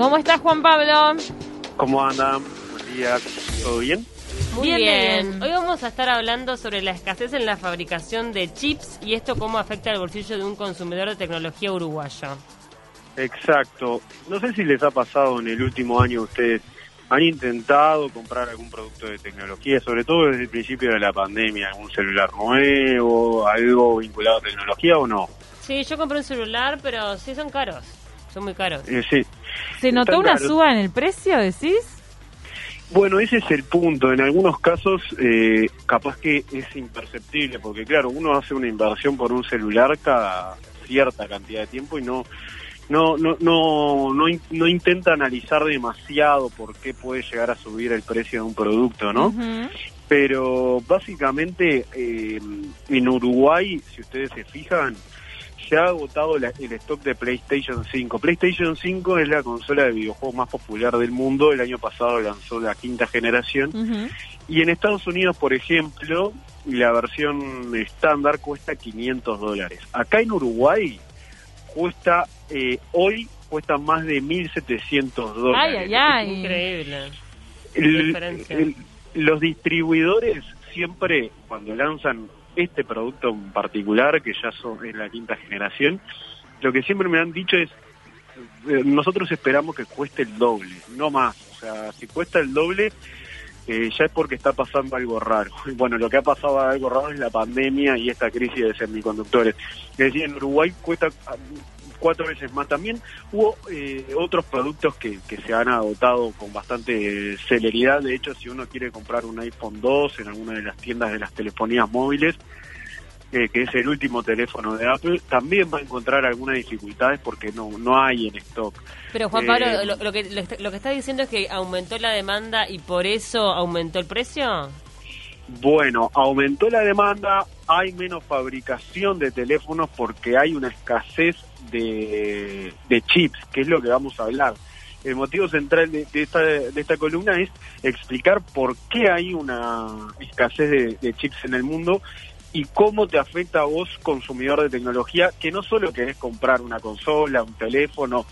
¿Cómo estás, Juan Pablo? ¿Cómo andan? Buen día, ¿todo bien? Muy Bien, bien. bien. Hoy vamos a estar hablando sobre la escasez en la fabricación de chips y esto cómo afecta al bolsillo de un consumidor de tecnología uruguayo. Exacto. No sé si les ha pasado en el último año ustedes han intentado comprar algún producto de tecnología, sobre todo desde el principio de la pandemia, algún celular nuevo, algo vinculado a tecnología o no. Sí, yo compré un celular, pero sí son caros. Son muy caros. Eh, sí. ¿Se notó una caros. suba en el precio, decís? Bueno, ese es el punto. En algunos casos, eh, capaz que es imperceptible, porque claro, uno hace una inversión por un celular cada cierta cantidad de tiempo y no no no no no, no intenta analizar demasiado por qué puede llegar a subir el precio de un producto, ¿no? Pero básicamente eh, en Uruguay, si ustedes se fijan, se ha agotado la- el stock de PlayStation 5. PlayStation 5 es la consola de videojuegos más popular del mundo. El año pasado lanzó la quinta generación. Y en Estados Unidos, por ejemplo, la versión estándar cuesta 500 dólares. Acá en Uruguay cuesta, eh, hoy cuesta más de 1.700 Ay, dólares. ay, ay. Increíble. El- diferencia. el- los distribuidores siempre, cuando lanzan este producto en particular, que ya son en la quinta generación, lo que siempre me han dicho es, eh, nosotros esperamos que cueste el doble, no más. O sea, si cuesta el doble, eh, ya es porque está pasando algo raro. Bueno, lo que ha pasado algo raro es la pandemia y esta crisis de semiconductores. Es decir, en Uruguay cuesta cuatro veces más. También hubo eh, otros productos que, que se han agotado con bastante celeridad. De hecho, si uno quiere comprar un iPhone 2 en alguna de las tiendas de las telefonías móviles, eh, que es el último teléfono de Apple, también va a encontrar algunas dificultades porque no, no hay en stock. Pero Juan Eh, Pablo, lo, lo que, lo, lo que está diciendo es que aumentó la demanda y por eso aumentó el precio. Bueno, aumentó la demanda, hay menos fabricación de teléfonos porque hay una escasez de, de chips, que es lo que vamos a hablar. El motivo central de, de esta, de esta columna es explicar por qué hay una escasez de, de chips en el mundo y cómo te afecta a vos, consumidor de tecnología, que no solo querés comprar una consola, un teléfono,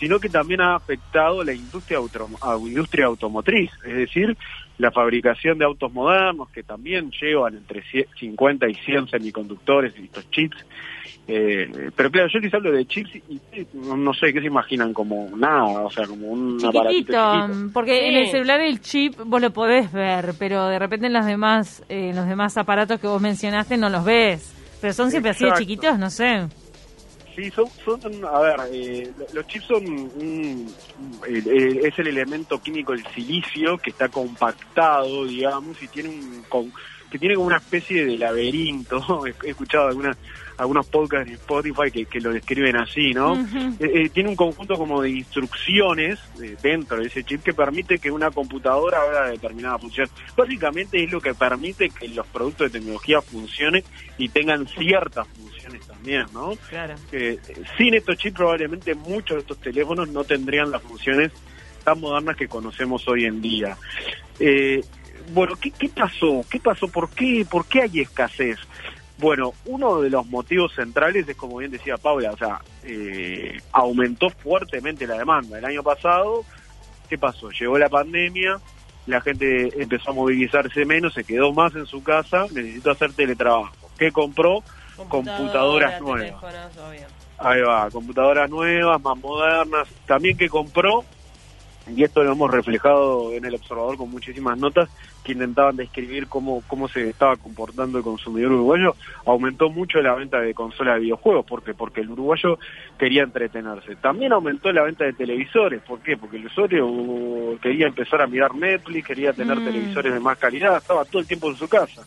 sino que también ha afectado la industria, auto, a- industria automotriz, es decir, la fabricación de autos modernos que también llevan entre cie- 50 y 100 semiconductores y estos chips. Eh, pero claro, yo les hablo de chips y, y no, no sé qué se imaginan como nada, o sea, como un aparatito Chiquitito, chiquito. porque Sí. en el celular el chip vos lo podés ver, pero de repente en los demás, eh, en los demás aparatos que vos mencionaste no los ves. Pero son siempre así de chiquitos, no sé. Sí, son, son a ver, eh, lo- los chips son el- el- es el elemento químico el silicio que está compactado, digamos, y tiene un con- que tiene como una especie de laberinto. He escuchado algunas algunos podcasts de Spotify que, que lo describen así, ¿no? Eh, eh, tiene un conjunto como de instrucciones eh, dentro de ese chip que permite que una computadora haga determinada función. Básicamente es lo que permite que los productos de tecnología funcionen y tengan ciertas funciones también, ¿no? Claro. Sin estos chips probablemente muchos de estos teléfonos no tendrían las funciones tan modernas que conocemos hoy en día. Bueno, ¿qué, qué pasó? ¿Qué pasó? ¿Por qué, ¿Por qué hay escasez? Bueno, uno de los motivos centrales es, como bien decía Paula, o sea, eh, aumentó fuertemente la demanda. El año pasado, ¿qué pasó? Llegó la pandemia, la gente empezó a movilizarse menos, se quedó más en su casa, necesitó hacer teletrabajo. ¿Qué compró? Computadoras nuevas. Ahí va, computadoras nuevas, más modernas. También que compró, y esto lo hemos reflejado en el observador con muchísimas notas que intentaban describir cómo, cómo se estaba comportando el consumidor uruguayo, aumentó mucho la venta de consolas de videojuegos. ¿Por qué? Porque el uruguayo quería entretenerse. También aumentó la venta de televisores. ¿Por qué? Porque el usuario quería empezar a mirar Netflix, quería tener Mm. televisores de más calidad, estaba todo el tiempo en su casa.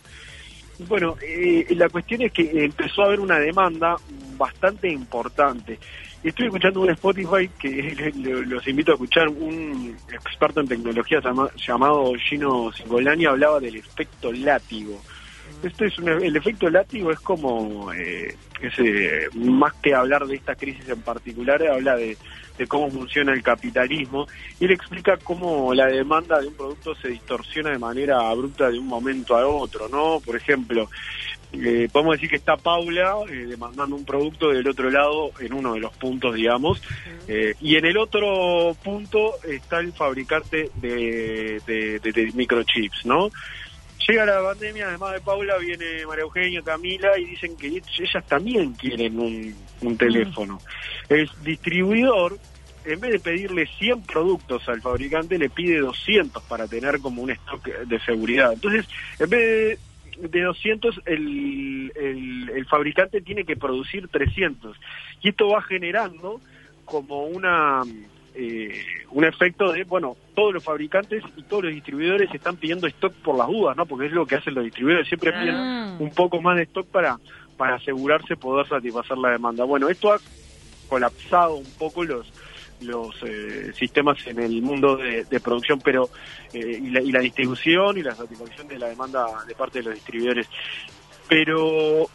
Bueno, eh, la cuestión es que empezó a haber una demanda bastante importante. Estoy escuchando un Spotify que lo- los invito a escuchar. Un experto en tecnología llama- llamado Gino Singolani hablaba del efecto látigo. Esto es el efecto látigo es como, eh, más que hablar de esta crisis en particular, habla de, cómo funciona el capitalismo y él explica cómo la demanda de un producto se distorsiona de manera abrupta de un momento a otro, ¿no? Por ejemplo, eh, podemos decir que está Paula eh, demandando un producto del otro lado en uno de los puntos, digamos, eh, y en el otro punto está el fabricante de, de, microchips, ¿no? Llega la pandemia, además de Paula, viene María Eugenia, Camila, y dicen que ellas también quieren un, teléfono. El distribuidor, en vez de pedirle 100 productos al fabricante, le pide 200 para tener como un stock de seguridad. Entonces, en vez de de 200 el, el, fabricante tiene que producir 300 y esto va generando como una eh, un efecto de bueno todos los fabricantes y todos los distribuidores están pidiendo stock por las dudas no porque es lo que hacen los distribuidores siempre piden un poco más de stock para para asegurarse poder satisfacer la demanda. Bueno esto ha colapsado un poco los los eh, sistemas en el mundo de, producción pero eh, y, la, distribución y la satisfacción de la demanda de parte de los distribuidores. Pero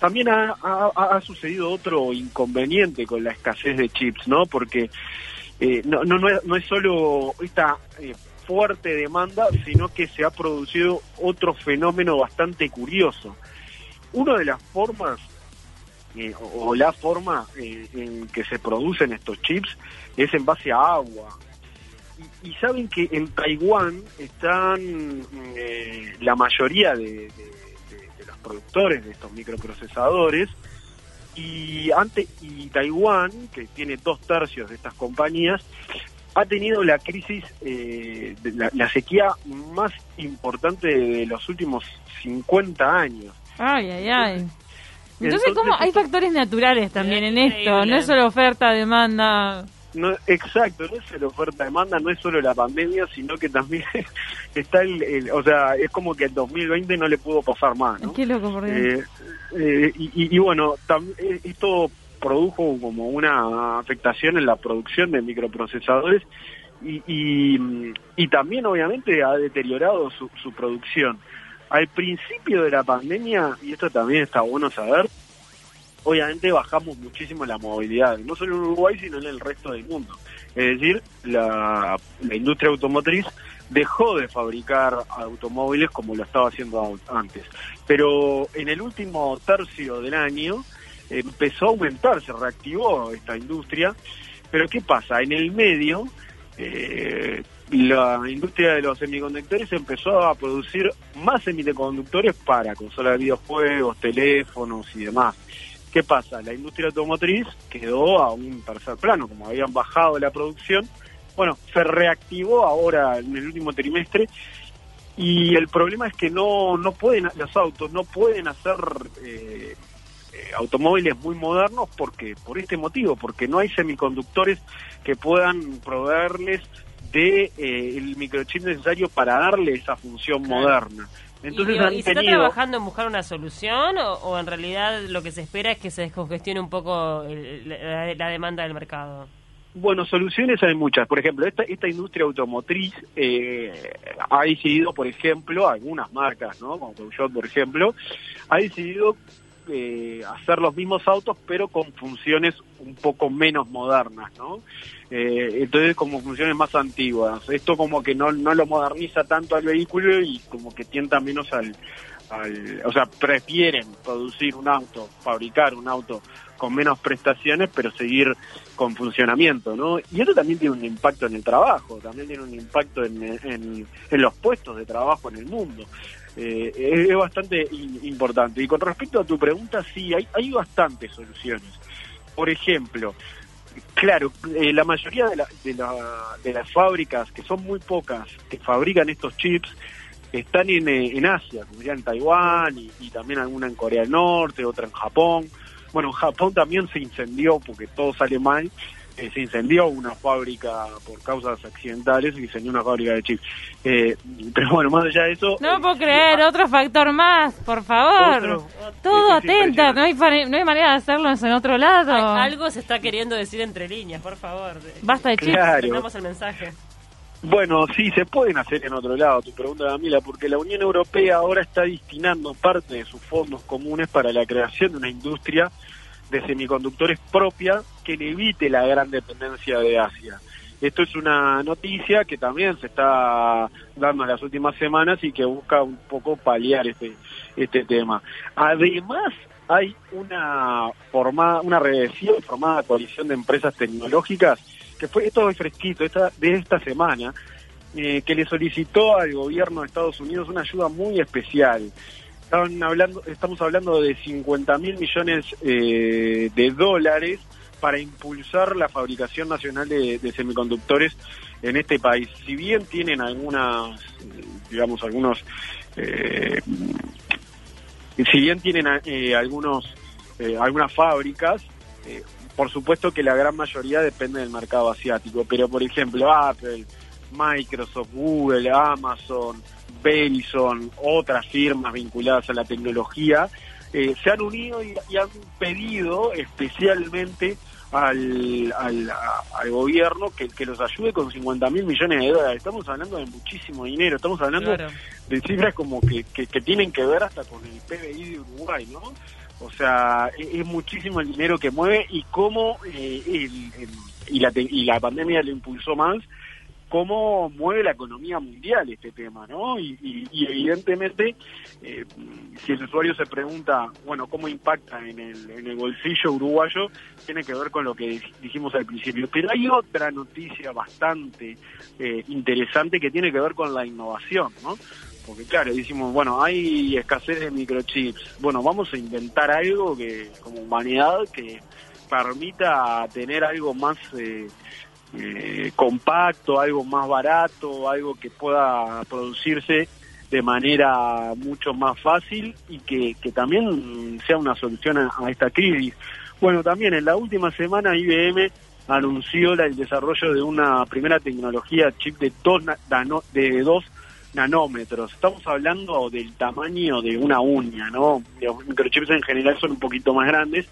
también ha, sucedido otro inconveniente con la escasez de chips no porque eh, no, no, no, es, solo esta fuerte demanda sino que se ha producido otro fenómeno bastante curioso una de las formas eh, o, la forma eh, en que se producen estos chips es en base a agua. Y, saben que en Taiwán están eh, la mayoría de, los productores de estos microprocesadores y ante y Taiwán que tiene dos tercios de estas compañías ha tenido la crisis la, la, sequía más importante de los últimos 50 años ay ay ay entonces, ¿cómo? Hay factores naturales también en esto, no es solo oferta, demanda. No, exacto, no es solo oferta, demanda, no es solo la pandemia, sino que también está el, o sea, es como que el 2020 no le pudo pasar más, ¿no? Qué loco, por eh, eh, y, y, bueno, eh, esto produjo como una afectación en la producción de microprocesadores y, y, y también obviamente ha deteriorado su, su producción. Al principio de la pandemia, y esto también está bueno saber, obviamente bajamos muchísimo la movilidad, no solo en Uruguay, sino en el resto del mundo. Es decir, la, industria automotriz dejó de fabricar automóviles como lo estaba haciendo antes. Pero en el último tercio del año empezó a aumentar, se reactivó esta industria. Pero ¿qué pasa? En el medio, eh, la industria de los semiconductores empezó a producir más semiconductores para consolas de videojuegos, teléfonos y demás. ¿Qué pasa? La industria automotriz quedó a un tercer plano, como habían bajado la producción. Bueno, se reactivó ahora en el último trimestre y el problema es que no, no pueden, los autos no pueden hacer eh, eh, automóviles muy modernos porque por este motivo, porque no hay semiconductores que puedan proveerles de eh, el microchip necesario para darle esa función moderna. Entonces, ¿Y, se está trabajando en buscar una solución o, en realidad lo que se espera es que se descongestione un poco la, demanda del mercado? Bueno, soluciones hay muchas. Por ejemplo, esta, esta industria automotriz eh, ha decidido, por ejemplo, algunas marcas, ¿no? como Peugeot, por ejemplo, ha decidido eh, hacer los mismos autos, pero con funciones un poco menos modernas, ¿no? Eh, entonces, como funciones más antiguas. Esto como que no, no lo moderniza tanto al vehículo y como que tienta menos al, o sea, prefieren producir un auto, fabricar un auto con menos prestaciones, pero seguir con funcionamiento, ¿no? Y eso también tiene un impacto en el trabajo, también tiene un impacto en, en los puestos de trabajo en el mundo. Eh, es, bastante importante. Y con respecto a tu pregunta, sí, hay, hay bastantes soluciones. Por ejemplo, claro, eh, la mayoría de, de, las fábricas, que son muy pocas, que fabrican estos chips, están en, eh, en Asia, como ya en Taiwán y, y, también alguna en Corea del Norte, otra en Japón. Bueno, en Japón también se incendió porque todo sale mal eh, se incendió una fábrica por causas accidentales, se incendió una fábrica de chips. Eh, pero bueno, más allá de eso... No puedo creer, otro factor más, por favor. Todo atenta, no hay, no hay manera de hacerlo en otro lado. algo se está queriendo decir entre líneas, por favor. Basta de chips. Claro. el mensaje. Bueno, sí, se pueden hacer en otro lado, tu pregunta, Camila, porque la Unión Europea ahora está destinando parte de sus fondos comunes para la creación de una industria de semiconductores propia que le evite la gran dependencia de Asia. Esto es una noticia que también se está dando en las últimas semanas y que busca un poco paliar este, este tema. Además, hay una formada, una recién formada coalición de empresas tecnológicas que fue esto es fresquito, esta, de esta semana, eh, que le solicitó al gobierno de Estados Unidos una ayuda muy especial. Estaban hablando, estamos hablando de 50 mil millones eh, de dólares para impulsar la fabricación nacional de, semiconductores en este país. Si bien tienen algunas, digamos, algunos, eh, si bien tienen algunos, algunas fábricas, por supuesto que la gran mayoría depende del mercado asiático, pero por ejemplo Apple, Microsoft, Google, Amazon, Verizon, otras firmas vinculadas a la tecnología, eh, se han unido y, han pedido especialmente al, al, gobierno que, que, los ayude con 50 mil millones de dólares. Estamos hablando de muchísimo dinero, estamos hablando de cifras como que, que, que, tienen que ver hasta con el PBI de Uruguay, ¿no? O sea, e-, es, muchísimo el dinero que mueve y cómo eh, y, la, y la pandemia lo impulsó más, cómo mueve la economía mundial este tema, ¿no? Y, evidentemente, eh, si el usuario se pregunta, bueno, ¿cómo impacta en el, en el bolsillo uruguayo? Tiene que ver con lo que dijimos al principio. Pero hay otra noticia bastante eh, interesante que tiene que ver con la innovación, ¿no? porque claro, decimos, bueno, hay escasez de microchips, bueno, vamos a inventar algo que como humanidad que permita tener algo más eh, eh, compacto, algo más barato, algo que pueda producirse de manera mucho más fácil y que, también sea una solución a, esta crisis. Bueno, también en la última semana IBM anunció el desarrollo de una primera tecnología chip de dos, de dos nanómetros. Estamos hablando del tamaño de una uña, ¿no? Los microchips en general son un poquito más grandes.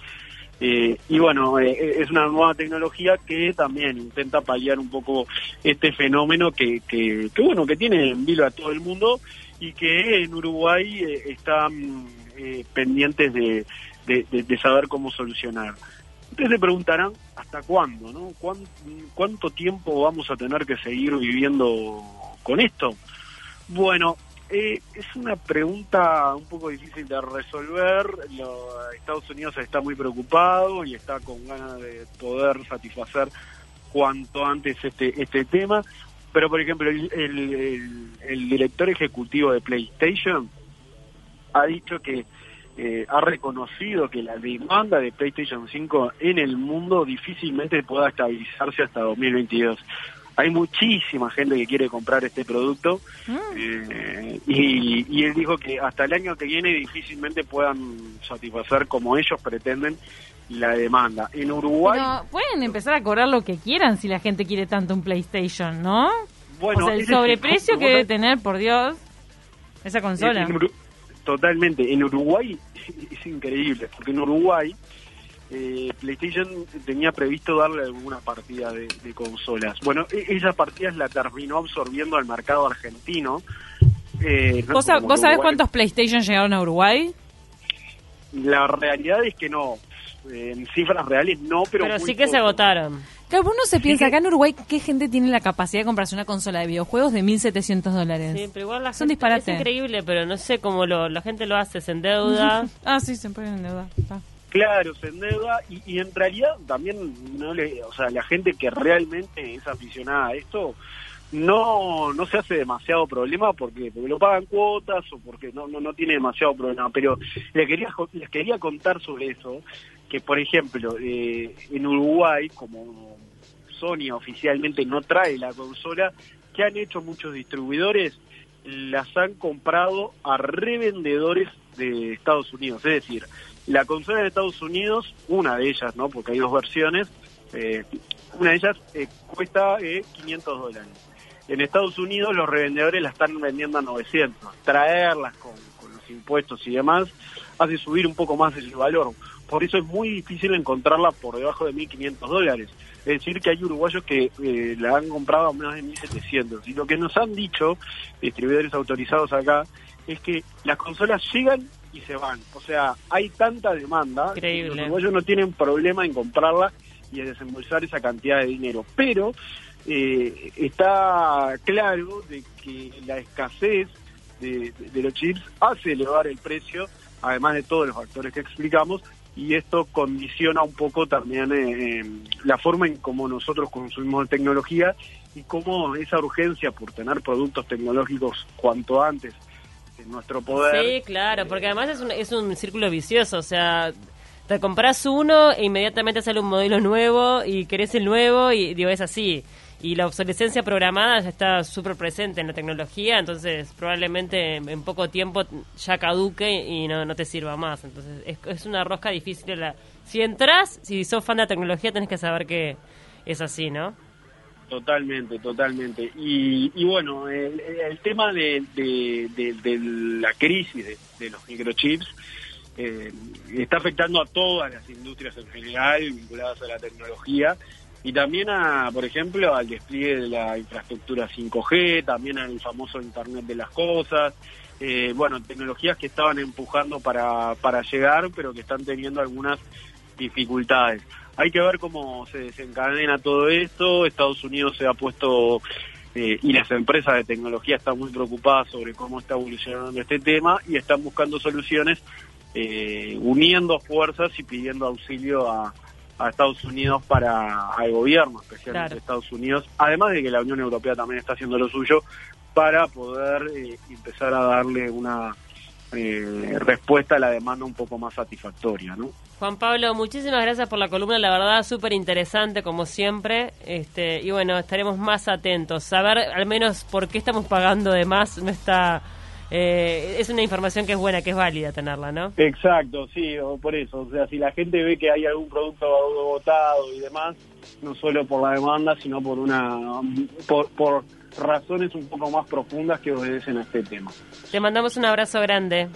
Eh, y bueno, eh, eh, es una nueva tecnología que también intenta paliar un poco este fenómeno que, que, bueno, que tiene en vilo a todo el mundo y que en Uruguay están pendientes de, de, saber cómo solucionar. Ustedes se preguntarán hasta cuándo, ¿no? ¿Cuánto tiempo vamos a tener que seguir viviendo con esto? Bueno, eh, es una pregunta un poco difícil de resolver. Estados Unidos está muy preocupado y está con ganas de poder satisfacer cuanto antes este este tema. Pero, por ejemplo, el, director ejecutivo de PlayStation ha dicho que eh, ha reconocido que la demanda de PlayStation 5 en el mundo difícilmente pueda estabilizarse hasta 2022 hay muchísima gente que quiere comprar este producto mm. eh, y, él dijo que hasta el año que viene difícilmente puedan satisfacer como ellos pretenden la demanda. En Uruguay... pueden empezar a cobrar lo que quieran si la gente quiere tanto un PlayStation, ¿no? Bueno, o sea, el sobreprecio que debe tener, por Dios, esa consola. totalmente. En Uruguay es increíble, porque en Uruguay eh, PlayStation tenía previsto darle alguna partida de, consolas. Bueno, e, esa partida la terminó absorbiendo al mercado argentino. Eh, ¿Vos, sabés cuántos PlayStation llegaron a Uruguay? La realidad es que no. en cifras reales no, pero. Pero sí que se agotaron. Claro, uno se piensa, acá en Uruguay, ¿qué gente tiene la capacidad de comprarse una consola de videojuegos de 1.700 dólares? Sí, pero igual la Son Es increíble, pero no sé cómo lo, la gente lo hace, se endeuda. ah, sí, se ponen en deuda. Claro, se endeuda y, y, en realidad también, no le, o sea, la gente que realmente es aficionada a esto no no se hace demasiado problema porque, porque lo pagan cuotas o porque no no, no tiene demasiado problema. Pero les quería, les quería contar sobre eso, que por ejemplo, eh, en Uruguay, como Sony oficialmente no trae la consola, que han hecho muchos distribuidores, las han comprado a revendedores de Estados Unidos. Es decir, la consola de Estados Unidos, una de ellas, ¿no? Porque hay dos versiones, eh, una de ellas eh, cuesta 500 eh, dólares. En Estados Unidos los revendedores la están vendiendo a 900. Traerlas con, los impuestos y demás hace subir un poco más el valor. por eso es muy difícil encontrarla por debajo de 1.500 dólares. Es decir, que hay uruguayos que eh, la han comprado a más de 1.700. Y lo que nos han dicho distribuidores autorizados acá es que las consolas llegan y se van. O sea, hay tanta demanda que los uruguayos no tienen problema en comprarla y en desembolsar esa cantidad de dinero. Pero eh, está claro de que la escasez de, los chips hace elevar el precio, además de todos los factores que explicamos, y esto condiciona un poco también eh, la forma en cómo nosotros consumimos tecnología y cómo esa urgencia por tener productos tecnológicos cuanto antes en nuestro poder. Sí, claro, porque además es un, es un círculo vicioso, o sea, te compras uno e inmediatamente sale un modelo nuevo y querés el nuevo y digo, es así y la obsolescencia programada ya está súper presente en la tecnología, entonces probablemente en poco tiempo ya caduque y no, no te sirva más. Entonces es, es una rosca difícil. La, si entras, si sos fan de la tecnología, tenés que saber que es así, ¿no? Totalmente, totalmente. Y, y bueno, el, tema de, la crisis de, los microchips eh, está afectando a todas las industrias en general vinculadas a la tecnología y también a, por ejemplo, al despliegue de la infraestructura 5G, también al famoso Internet de las Cosas, eh, bueno, tecnologías que estaban empujando para llegar, pero que están teniendo algunas dificultades. Hay que ver cómo se desencadena todo esto, Estados Unidos se ha puesto eh, y las empresas de tecnología están muy preocupadas sobre cómo está evolucionando este tema y están buscando soluciones eh, uniendo fuerzas y pidiendo auxilio a, a Estados Unidos para al gobierno, especialmente Estados Unidos, además de que la Unión Europea también está haciendo lo suyo para poder eh, empezar a darle una eh, respuesta a la demanda un poco más satisfactoria, ¿no? Juan Pablo, muchísimas gracias por la columna, la verdad súper interesante como siempre, este y bueno, estaremos más atentos, saber al menos por qué estamos pagando de más no está eh, es una información que es buena, que es válida tenerla, ¿no? Exacto, sí, por eso. O sea, si la gente ve que hay algún producto votado y demás, no solo por la demanda, sino por una por, por razones un poco más profundas que obedecen a este tema. Te mandamos un abrazo grande.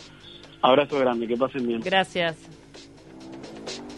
Abrazo grande, que pasen bien. Gracias.